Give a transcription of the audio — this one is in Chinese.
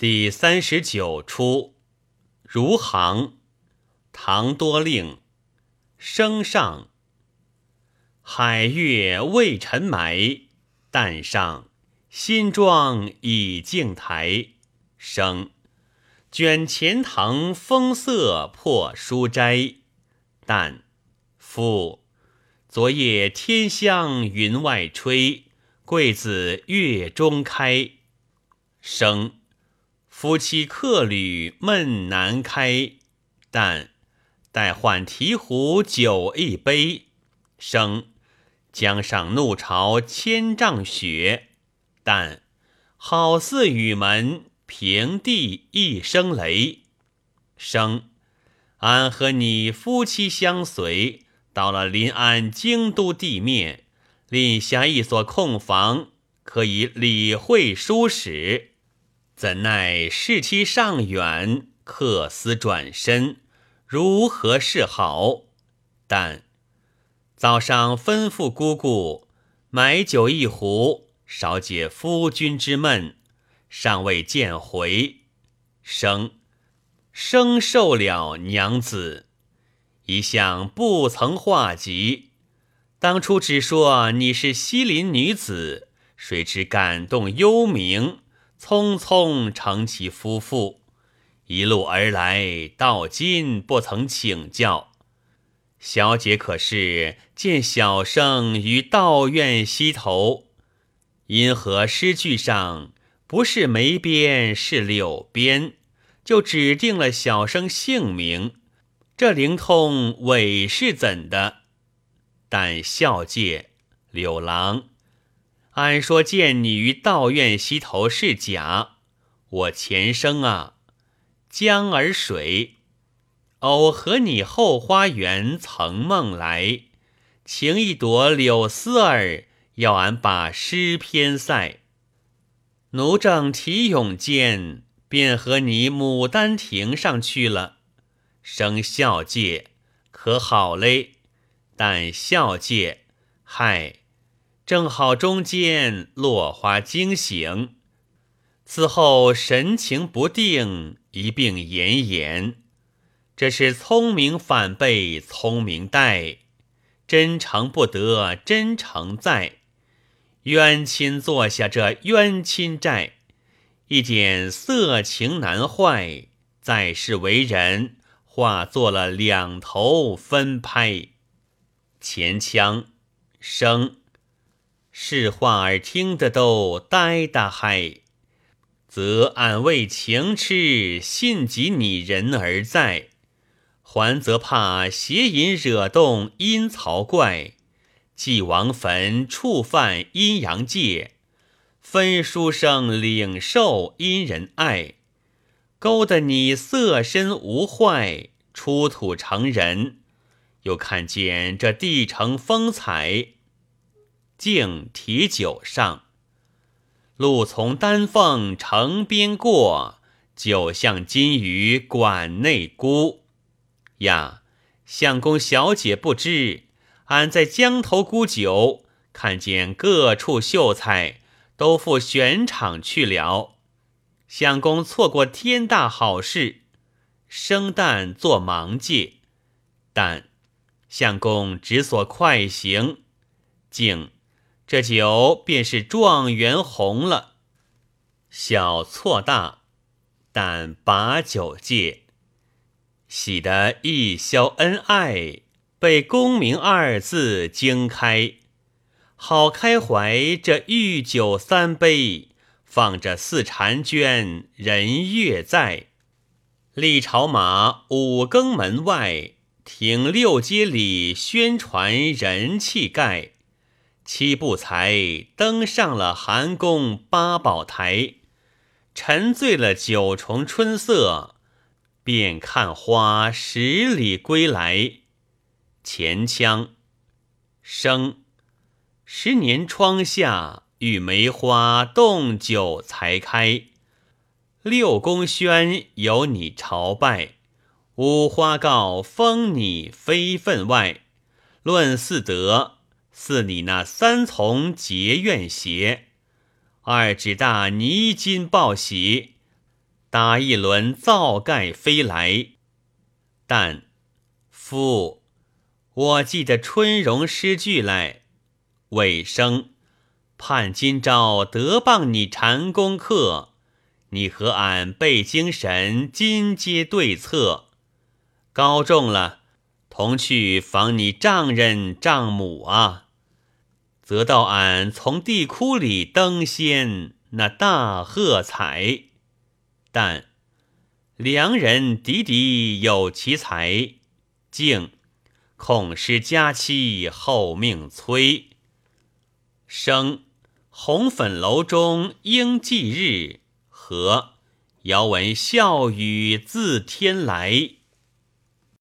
第三十九出，如行，唐多令，升上。海月未沉埋，淡上新妆已镜台。生，卷钱塘风色破书斋。旦，夫，昨夜天香云外吹，桂子月中开。生。夫妻客旅闷难开，但待换提壶酒一杯。生江上怒潮千丈雪，但好似雨门平地一声雷。生俺和你夫妻相随，到了临安京都地面，立下一所空房，可以理会书史。怎奈事期尚远，客思转身，如何是好？但早上吩咐姑姑买酒一壶，少解夫君之闷。尚未见回，生生受了娘子，一向不曾化及。当初只说你是西林女子，谁知感动幽冥。匆匆成其夫妇，一路而来，到今不曾请教。小姐可是见小生于道院西头，因何诗句上不是梅边是柳边，就指定了小生姓名？这灵通伪是怎的？但孝介柳郎。俺说见你于道院西头是假，我前生啊，江儿水，偶和你后花园曾梦来，情一朵柳丝儿，要俺把诗篇赛。奴正提咏间，便和你牡丹亭上去了，生孝戒可好嘞？但孝戒，嗨。正好中间落花惊醒，此后神情不定，一并奄奄。这是聪明反被聪明待，真诚不得真诚在，冤亲坐下这冤亲债，一点色情难坏，在世为人化作了两头分拍，前腔生。是话儿听得都呆哒嗨，则俺为情痴信及你人而在，还则怕邪淫惹动阴曹怪，祭王坟触犯阴阳界，分书生领受阴人爱，勾得你色身无坏，出土成人，又看见这地城风采。敬提酒上，路从丹凤城边过，酒向金鱼馆内沽。呀，相公小姐不知，俺在江头沽酒，看见各处秀才都赴选场去了。相公错过天大好事，生旦做盲介。但相公只所快行，敬。这酒便是状元红了，小错大，但把酒戒，喜得一宵恩爱，被功名二字惊开，好开怀这御酒三杯，放着四婵娟人月在，历朝马五更门外，停六街里宣传人气盖。七步才登上了寒宫八宝台，沉醉了九重春色，便看花十里归来。前腔生十年窗下，与梅花动酒才开。六宫轩有你朝拜，五花告封你非分外。论四德。似你那三从结怨邪，二指大泥金报喜，打一轮皂盖飞来。但夫我记得春荣诗句来，尾声盼今朝得傍你禅功课，你和俺背精神，今皆对策。高中了，同去访你丈人丈母啊，则到俺从地窟里登仙，那大喝彩。但良人敌敌有其才，竟恐失佳期后命催。生红粉楼中应祭日，和遥闻笑语自天来。